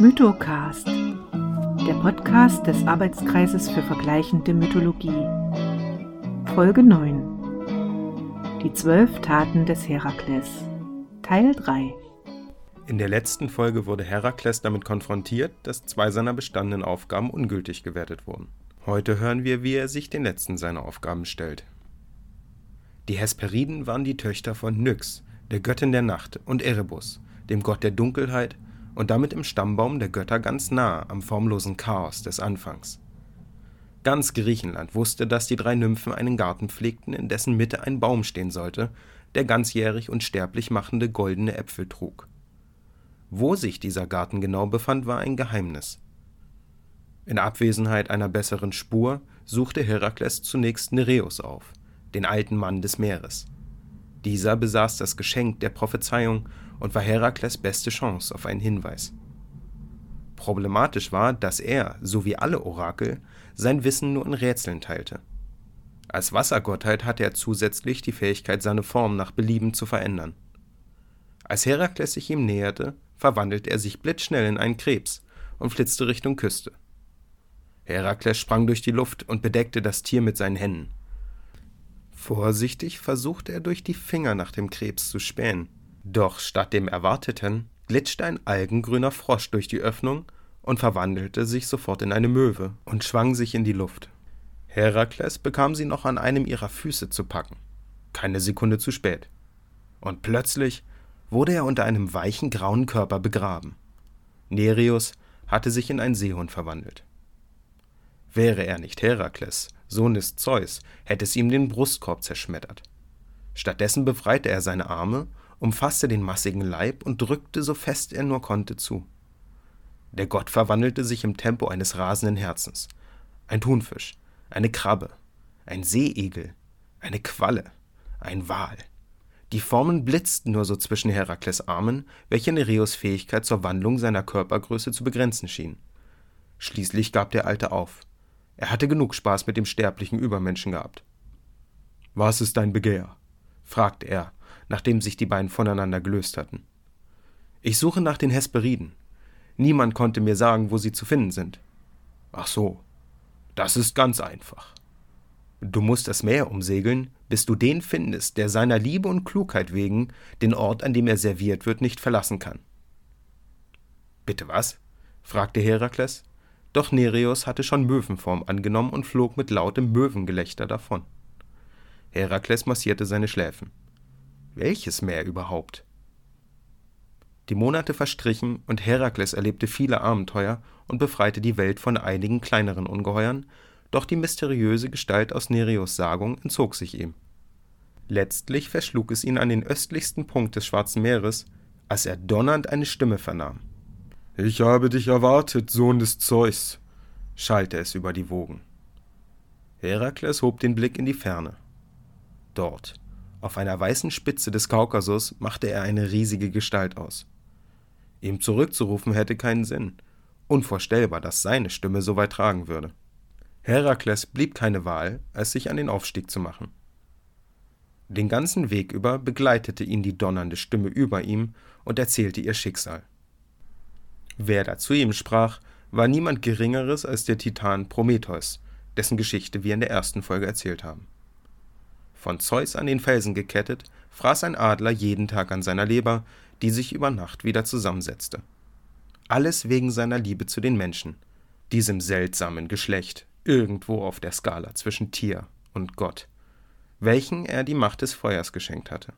Mythocast, der Podcast des Arbeitskreises für vergleichende Mythologie. Folge 9. Die zwölf Taten des Herakles. Teil 3. In der letzten Folge wurde Herakles damit konfrontiert, dass zwei seiner bestandenen Aufgaben ungültig gewertet wurden. Heute hören wir, wie er sich den letzten seiner Aufgaben stellt. Die Hesperiden waren die Töchter von Nyx, der Göttin der Nacht, und Erebus, dem Gott der Dunkelheit und damit im Stammbaum der Götter ganz nah am formlosen Chaos des Anfangs. Ganz Griechenland wusste, dass die drei Nymphen einen Garten pflegten, in dessen Mitte ein Baum stehen sollte, der ganzjährig und sterblich machende goldene Äpfel trug. Wo sich dieser Garten genau befand, war ein Geheimnis. In Abwesenheit einer besseren Spur suchte Herakles zunächst Nereus auf, den alten Mann des Meeres. Dieser besaß das Geschenk der Prophezeiung und war Herakles beste Chance auf einen Hinweis. Problematisch war, dass er, so wie alle Orakel, sein Wissen nur in Rätseln teilte. Als Wassergottheit hatte er zusätzlich die Fähigkeit, seine Form nach Belieben zu verändern. Als Herakles sich ihm näherte, verwandelte er sich blitzschnell in einen Krebs und flitzte Richtung Küste. Herakles sprang durch die Luft und bedeckte das Tier mit seinen Händen. Vorsichtig versuchte er durch die Finger nach dem Krebs zu spähen. Doch statt dem Erwarteten glitschte ein algengrüner Frosch durch die Öffnung und verwandelte sich sofort in eine Möwe und schwang sich in die Luft. Herakles bekam sie noch an einem ihrer Füße zu packen. Keine Sekunde zu spät. Und plötzlich wurde er unter einem weichen grauen Körper begraben. Nereus hatte sich in einen Seehund verwandelt. Wäre er nicht Herakles, Sohn des Zeus, hätte es ihm den Brustkorb zerschmettert. Stattdessen befreite er seine Arme umfasste den massigen Leib und drückte so fest er nur konnte zu. Der Gott verwandelte sich im Tempo eines rasenden Herzens. Ein Thunfisch, eine Krabbe, ein Seeigel, eine Qualle, ein Wal. Die Formen blitzten nur so zwischen Herakles Armen, welche Nereus Fähigkeit zur Wandlung seiner Körpergröße zu begrenzen schien. Schließlich gab der Alte auf. Er hatte genug Spaß mit dem sterblichen Übermenschen gehabt. Was ist dein Begehr? fragte er nachdem sich die beiden voneinander gelöst hatten. Ich suche nach den Hesperiden. Niemand konnte mir sagen, wo sie zu finden sind. Ach so, das ist ganz einfach. Du musst das Meer umsegeln, bis du den findest, der seiner Liebe und Klugheit wegen den Ort, an dem er serviert wird, nicht verlassen kann. Bitte was? fragte Herakles. Doch Nereus hatte schon Möwenform angenommen und flog mit lautem Möwengelächter davon. Herakles massierte seine Schläfen. Welches Meer überhaupt? Die Monate verstrichen und Herakles erlebte viele Abenteuer und befreite die Welt von einigen kleineren Ungeheuern, doch die mysteriöse Gestalt aus Nereus Sagung entzog sich ihm. Letztlich verschlug es ihn an den östlichsten Punkt des Schwarzen Meeres, als er donnernd eine Stimme vernahm. Ich habe dich erwartet, Sohn des Zeus, schallte es über die Wogen. Herakles hob den Blick in die Ferne. Dort, auf einer weißen Spitze des Kaukasus machte er eine riesige Gestalt aus. Ihm zurückzurufen hätte keinen Sinn. Unvorstellbar, dass seine Stimme so weit tragen würde. Herakles blieb keine Wahl, als sich an den Aufstieg zu machen. Den ganzen Weg über begleitete ihn die donnernde Stimme über ihm und erzählte ihr Schicksal. Wer da zu ihm sprach, war niemand Geringeres als der Titan Prometheus, dessen Geschichte wir in der ersten Folge erzählt haben. Von Zeus an den Felsen gekettet, fraß ein Adler jeden Tag an seiner Leber, die sich über Nacht wieder zusammensetzte. Alles wegen seiner Liebe zu den Menschen, diesem seltsamen Geschlecht, irgendwo auf der Skala zwischen Tier und Gott, welchen er die Macht des Feuers geschenkt hatte.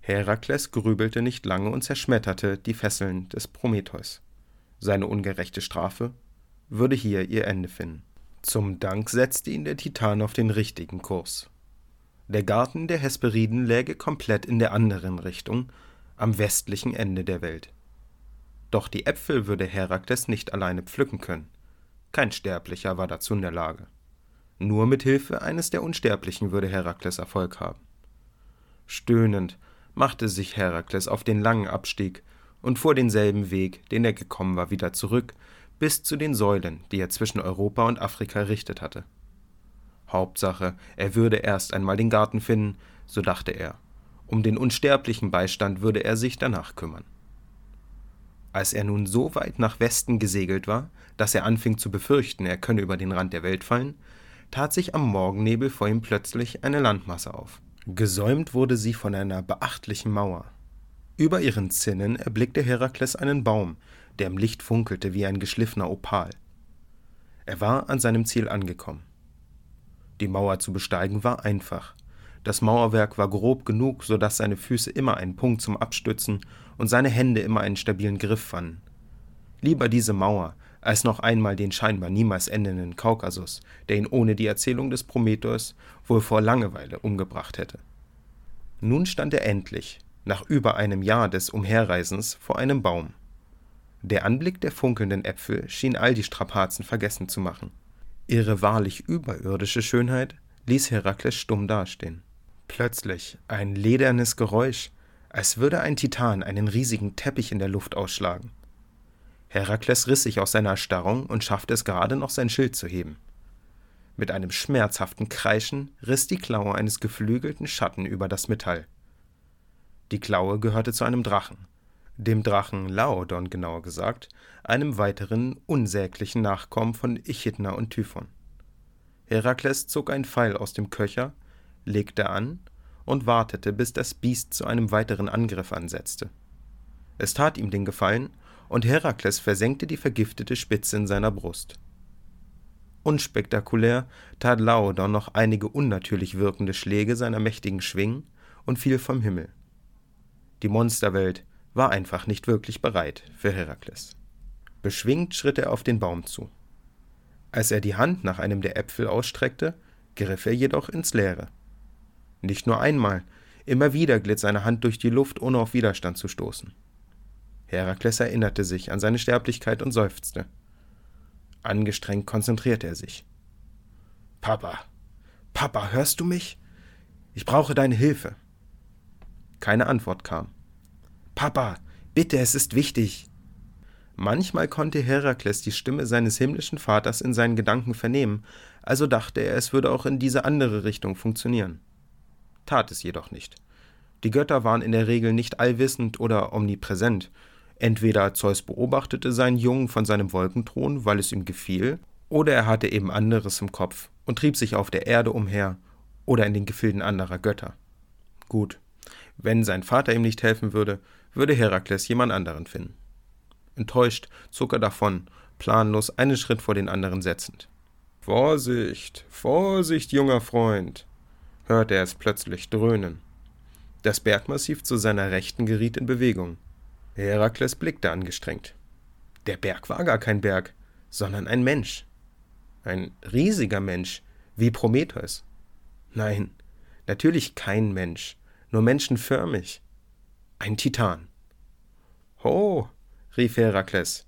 Herakles grübelte nicht lange und zerschmetterte die Fesseln des Prometheus. Seine ungerechte Strafe würde hier ihr Ende finden. Zum Dank setzte ihn der Titan auf den richtigen Kurs. Der Garten der Hesperiden läge komplett in der anderen Richtung, am westlichen Ende der Welt. Doch die Äpfel würde Herakles nicht alleine pflücken können. Kein Sterblicher war dazu in der Lage. Nur mit Hilfe eines der Unsterblichen würde Herakles Erfolg haben. Stöhnend machte sich Herakles auf den langen Abstieg und fuhr denselben Weg, den er gekommen war, wieder zurück, bis zu den Säulen, die er zwischen Europa und Afrika errichtet hatte. Hauptsache, er würde erst einmal den Garten finden, so dachte er. Um den unsterblichen Beistand würde er sich danach kümmern. Als er nun so weit nach Westen gesegelt war, dass er anfing zu befürchten, er könne über den Rand der Welt fallen, tat sich am Morgennebel vor ihm plötzlich eine Landmasse auf. Gesäumt wurde sie von einer beachtlichen Mauer. Über ihren Zinnen erblickte Herakles einen Baum, der im Licht funkelte wie ein geschliffener Opal. Er war an seinem Ziel angekommen. Die Mauer zu besteigen war einfach. Das Mauerwerk war grob genug, so dass seine Füße immer einen Punkt zum Abstützen und seine Hände immer einen stabilen Griff fanden. Lieber diese Mauer, als noch einmal den scheinbar niemals endenden Kaukasus, der ihn ohne die Erzählung des Prometheus wohl vor Langeweile umgebracht hätte. Nun stand er endlich, nach über einem Jahr des Umherreisens, vor einem Baum. Der Anblick der funkelnden Äpfel schien all die Strapazen vergessen zu machen. Ihre wahrlich überirdische Schönheit ließ Herakles stumm dastehen. Plötzlich ein ledernes Geräusch, als würde ein Titan einen riesigen Teppich in der Luft ausschlagen. Herakles riss sich aus seiner Erstarrung und schaffte es gerade noch, sein Schild zu heben. Mit einem schmerzhaften Kreischen riss die Klaue eines geflügelten Schatten über das Metall. Die Klaue gehörte zu einem Drachen, dem Drachen Laodon genauer gesagt, einem weiteren unsäglichen Nachkommen von Echidna und Typhon. Herakles zog einen Pfeil aus dem Köcher legte an und wartete, bis das Biest zu einem weiteren Angriff ansetzte. Es tat ihm den Gefallen, und Herakles versenkte die vergiftete Spitze in seiner Brust. Unspektakulär tat Laodon noch einige unnatürlich wirkende Schläge seiner mächtigen Schwingen und fiel vom Himmel. Die Monsterwelt war einfach nicht wirklich bereit für Herakles. Beschwingt schritt er auf den Baum zu. Als er die Hand nach einem der Äpfel ausstreckte, griff er jedoch ins Leere. Nicht nur einmal, immer wieder glitt seine Hand durch die Luft, ohne auf Widerstand zu stoßen. Herakles erinnerte sich an seine Sterblichkeit und seufzte. Angestrengt konzentrierte er sich. Papa, Papa, hörst du mich? Ich brauche deine Hilfe. Keine Antwort kam. Papa, bitte, es ist wichtig. Manchmal konnte Herakles die Stimme seines himmlischen Vaters in seinen Gedanken vernehmen, also dachte er, es würde auch in diese andere Richtung funktionieren tat es jedoch nicht. Die Götter waren in der Regel nicht allwissend oder omnipräsent. Entweder Zeus beobachtete seinen Jungen von seinem Wolkenthron, weil es ihm gefiel, oder er hatte eben anderes im Kopf und trieb sich auf der Erde umher oder in den Gefilden anderer Götter. Gut, wenn sein Vater ihm nicht helfen würde, würde Herakles jemand anderen finden. Enttäuscht zog er davon, planlos einen Schritt vor den anderen setzend. Vorsicht, Vorsicht, junger Freund, hörte er es plötzlich dröhnen. Das Bergmassiv zu seiner Rechten geriet in Bewegung. Herakles blickte angestrengt. Der Berg war gar kein Berg, sondern ein Mensch. Ein riesiger Mensch, wie Prometheus. Nein, natürlich kein Mensch, nur menschenförmig. Ein Titan. Ho, rief Herakles.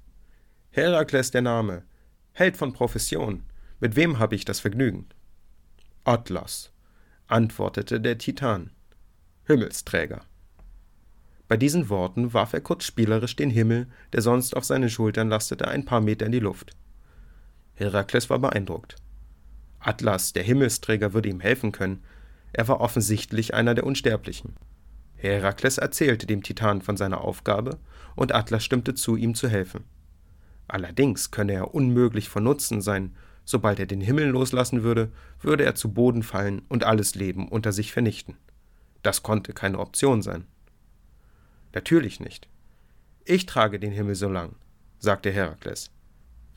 Herakles der Name, Held von Profession. Mit wem habe ich das Vergnügen? Atlas, antwortete der Titan. Himmelsträger. Bei diesen Worten warf er kurz spielerisch den Himmel, der sonst auf seinen Schultern lastete, ein paar Meter in die Luft. Herakles war beeindruckt. Atlas, der Himmelsträger, würde ihm helfen können. Er war offensichtlich einer der Unsterblichen. Herakles erzählte dem Titan von seiner Aufgabe, und Atlas stimmte zu, ihm zu helfen. Allerdings könne er unmöglich von Nutzen sein, Sobald er den Himmel loslassen würde, würde er zu Boden fallen und alles Leben unter sich vernichten. Das konnte keine Option sein. Natürlich nicht. Ich trage den Himmel so lang, sagte Herakles.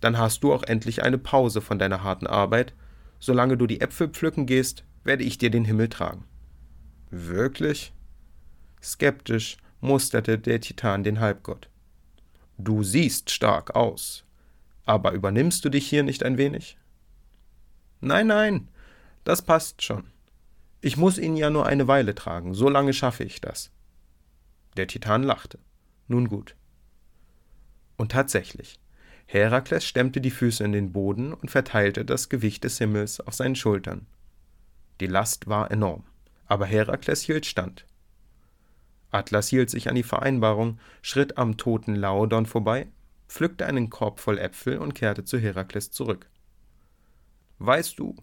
Dann hast du auch endlich eine Pause von deiner harten Arbeit. Solange du die Äpfel pflücken gehst, werde ich dir den Himmel tragen. Wirklich? Skeptisch musterte der Titan den Halbgott. Du siehst stark aus. Aber übernimmst du dich hier nicht ein wenig? Nein, nein, das passt schon. Ich muss ihn ja nur eine Weile tragen, so lange schaffe ich das. Der Titan lachte. Nun gut. Und tatsächlich, Herakles stemmte die Füße in den Boden und verteilte das Gewicht des Himmels auf seinen Schultern. Die Last war enorm, aber Herakles hielt stand. Atlas hielt sich an die Vereinbarung, schritt am toten Laodon vorbei, pflückte einen Korb voll Äpfel und kehrte zu Herakles zurück. Weißt du,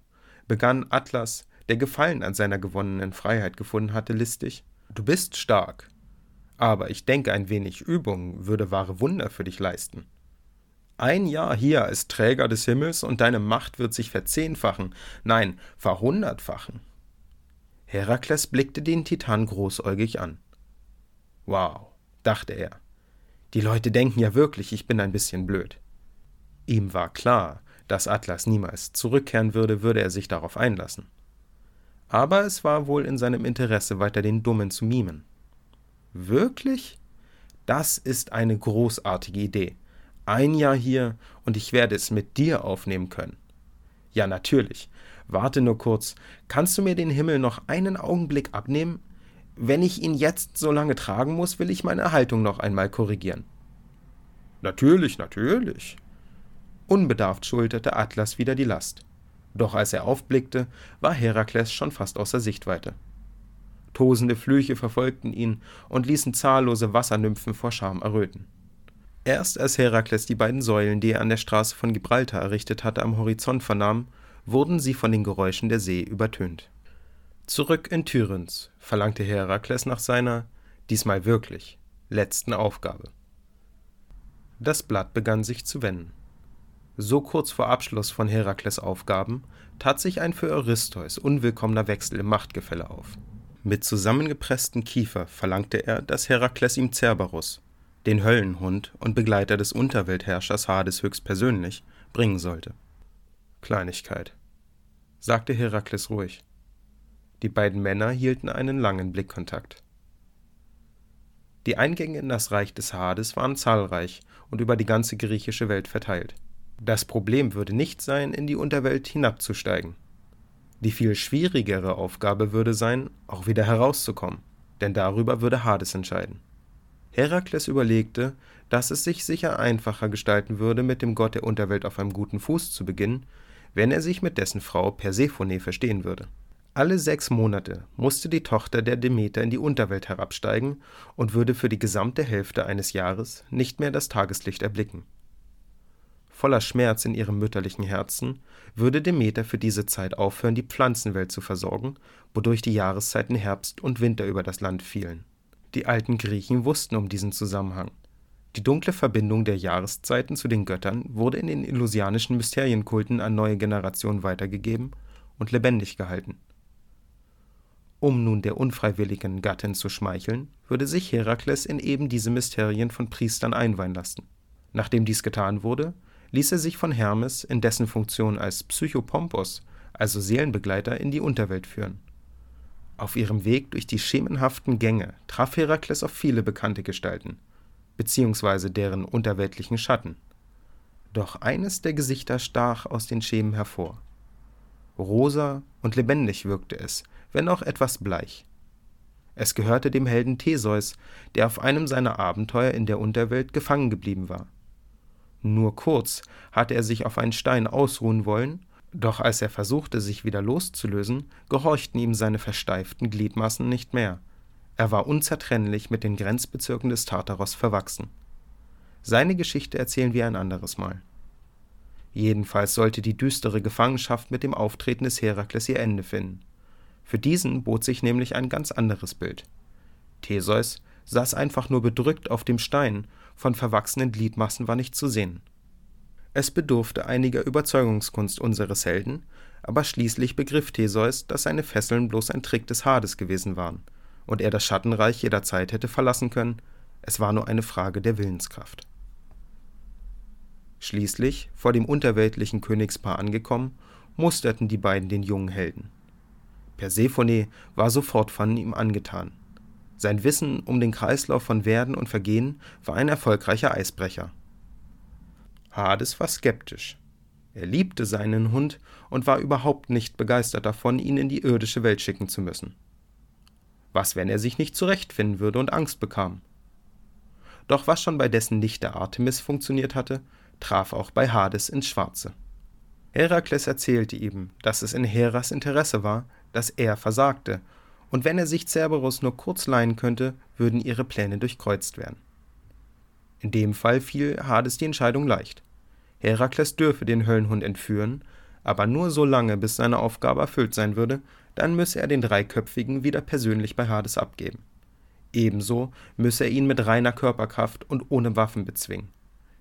begann Atlas, der Gefallen an seiner gewonnenen Freiheit gefunden hatte, listig, du bist stark. aber ich denke, ein wenig Übung würde wahre Wunder für dich leisten. Ein Jahr hier als Träger des Himmels und deine Macht wird sich verzehnfachen, nein, verhundertfachen. Herakles blickte den Titan großäugig an. Wow, dachte er. Die Leute denken ja wirklich, ich bin ein bisschen blöd. Ihm war klar, dass Atlas niemals zurückkehren würde, würde er sich darauf einlassen. Aber es war wohl in seinem Interesse, weiter den Dummen zu mimen. Wirklich? Das ist eine großartige Idee ein Jahr hier und ich werde es mit dir aufnehmen können. Ja, natürlich. Warte nur kurz. Kannst du mir den Himmel noch einen Augenblick abnehmen? Wenn ich ihn jetzt so lange tragen muss, will ich meine Haltung noch einmal korrigieren. Natürlich, natürlich. Unbedarft schulterte Atlas wieder die Last. Doch als er aufblickte, war Herakles schon fast außer Sichtweite. Tosende Flüche verfolgten ihn und ließen zahllose Wassernymphen vor Scham erröten. Erst als Herakles die beiden Säulen, die er an der Straße von Gibraltar errichtet hatte, am Horizont vernahm, wurden sie von den Geräuschen der See übertönt. Zurück in Tyrinth verlangte Herakles nach seiner, diesmal wirklich, letzten Aufgabe. Das Blatt begann sich zu wenden. So kurz vor Abschluss von Herakles Aufgaben tat sich ein für Eurystheus unwillkommener Wechsel im Machtgefälle auf. Mit zusammengepressten Kiefer verlangte er, dass Herakles ihm Cerberus, den Höllenhund und Begleiter des Unterweltherrschers Hades höchstpersönlich, bringen sollte. Kleinigkeit, sagte Herakles ruhig. Die beiden Männer hielten einen langen Blickkontakt. Die Eingänge in das Reich des Hades waren zahlreich und über die ganze griechische Welt verteilt. Das Problem würde nicht sein, in die Unterwelt hinabzusteigen. Die viel schwierigere Aufgabe würde sein, auch wieder herauszukommen, denn darüber würde Hades entscheiden. Herakles überlegte, dass es sich sicher einfacher gestalten würde, mit dem Gott der Unterwelt auf einem guten Fuß zu beginnen, wenn er sich mit dessen Frau Persephone verstehen würde. Alle sechs Monate musste die Tochter der Demeter in die Unterwelt herabsteigen und würde für die gesamte Hälfte eines Jahres nicht mehr das Tageslicht erblicken. Voller Schmerz in ihrem mütterlichen Herzen würde Demeter für diese Zeit aufhören, die Pflanzenwelt zu versorgen, wodurch die Jahreszeiten Herbst und Winter über das Land fielen. Die alten Griechen wussten um diesen Zusammenhang. Die dunkle Verbindung der Jahreszeiten zu den Göttern wurde in den illusianischen Mysterienkulten an neue Generationen weitergegeben und lebendig gehalten. Um nun der unfreiwilligen Gattin zu schmeicheln, würde sich Herakles in eben diese Mysterien von Priestern einweihen lassen. Nachdem dies getan wurde, ließ er sich von Hermes in dessen Funktion als Psychopompos, also Seelenbegleiter, in die Unterwelt führen. Auf ihrem Weg durch die schemenhaften Gänge traf Herakles auf viele bekannte Gestalten, beziehungsweise deren unterweltlichen Schatten. Doch eines der Gesichter stach aus den Schemen hervor. Rosa und lebendig wirkte es, wenn auch etwas bleich. Es gehörte dem Helden Theseus, der auf einem seiner Abenteuer in der Unterwelt gefangen geblieben war. Nur kurz hatte er sich auf einen Stein ausruhen wollen doch als er versuchte, sich wieder loszulösen, gehorchten ihm seine versteiften Gliedmaßen nicht mehr. Er war unzertrennlich mit den Grenzbezirken des Tartaros verwachsen. Seine Geschichte erzählen wir ein anderes Mal. Jedenfalls sollte die düstere Gefangenschaft mit dem Auftreten des Herakles ihr Ende finden. Für diesen bot sich nämlich ein ganz anderes Bild. Theseus saß einfach nur bedrückt auf dem Stein, von verwachsenen Gliedmassen war nicht zu sehen. Es bedurfte einiger Überzeugungskunst unseres Helden, aber schließlich begriff Theseus, dass seine Fesseln bloß ein Trick des Hades gewesen waren und er das Schattenreich jederzeit hätte verlassen können, es war nur eine Frage der Willenskraft. Schließlich, vor dem unterweltlichen Königspaar angekommen, musterten die beiden den jungen Helden. Persephone war sofort von ihm angetan. Sein Wissen um den Kreislauf von Werden und Vergehen war ein erfolgreicher Eisbrecher. Hades war skeptisch. Er liebte seinen Hund und war überhaupt nicht begeistert davon, ihn in die irdische Welt schicken zu müssen. Was, wenn er sich nicht zurechtfinden würde und Angst bekam? Doch was schon bei dessen Nichte Artemis funktioniert hatte, traf auch bei Hades ins Schwarze. Herakles erzählte ihm, dass es in Heras Interesse war, dass er versagte, und wenn er sich Cerberus nur kurz leihen könnte, würden ihre Pläne durchkreuzt werden. In dem Fall fiel Hades die Entscheidung leicht. Herakles dürfe den Höllenhund entführen, aber nur so lange, bis seine Aufgabe erfüllt sein würde, dann müsse er den Dreiköpfigen wieder persönlich bei Hades abgeben. Ebenso müsse er ihn mit reiner Körperkraft und ohne Waffen bezwingen.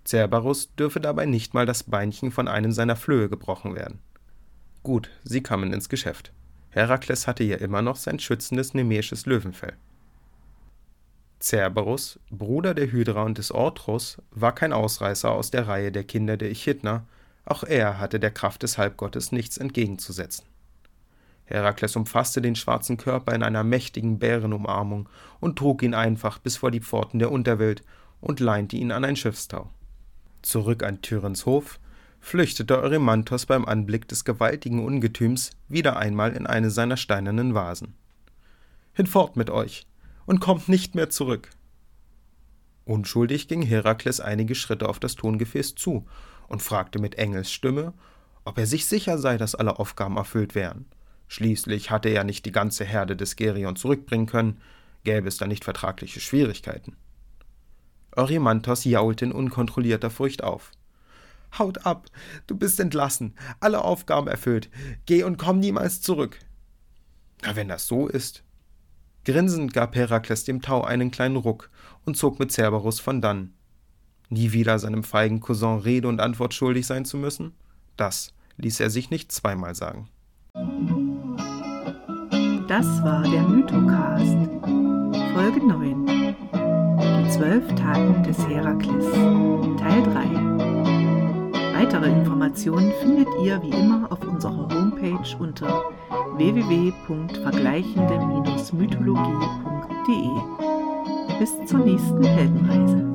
Cerberus dürfe dabei nicht mal das Beinchen von einem seiner Flöhe gebrochen werden. Gut, sie kamen ins Geschäft. Herakles hatte ja immer noch sein schützendes nemäisches Löwenfell. Cerberus, Bruder der Hydra und des Orthrus, war kein Ausreißer aus der Reihe der Kinder der Echidna, auch er hatte der Kraft des Halbgottes nichts entgegenzusetzen. Herakles umfasste den schwarzen Körper in einer mächtigen Bärenumarmung und trug ihn einfach bis vor die Pforten der Unterwelt und leinte ihn an ein Schiffstau. Zurück an Tyrens Hof flüchtete Erymanthos beim Anblick des gewaltigen Ungetüms wieder einmal in eine seiner steinernen Vasen. Hinfort mit euch und kommt nicht mehr zurück. Unschuldig ging Herakles einige Schritte auf das Tongefäß zu und fragte mit Engelsstimme, ob er sich sicher sei, dass alle Aufgaben erfüllt wären. Schließlich hatte er nicht die ganze Herde des Gerion zurückbringen können, gäbe es da nicht vertragliche Schwierigkeiten. Erymanthos jaulte in unkontrollierter Furcht auf. Haut ab, du bist entlassen, alle Aufgaben erfüllt, geh und komm niemals zurück. Na, wenn das so ist. Grinsend gab Herakles dem Tau einen kleinen Ruck und zog mit Cerberus von dann. Nie wieder seinem feigen Cousin Rede und Antwort schuldig sein zu müssen? Das ließ er sich nicht zweimal sagen. Das war der Mythocast, Folge 9. Die zwölf Taten des Herakles, Teil 3. Weitere Informationen findet ihr wie immer auf unserer Homepage unter www.vergleichende-mythologie.de. Bis zur nächsten Heldenreise.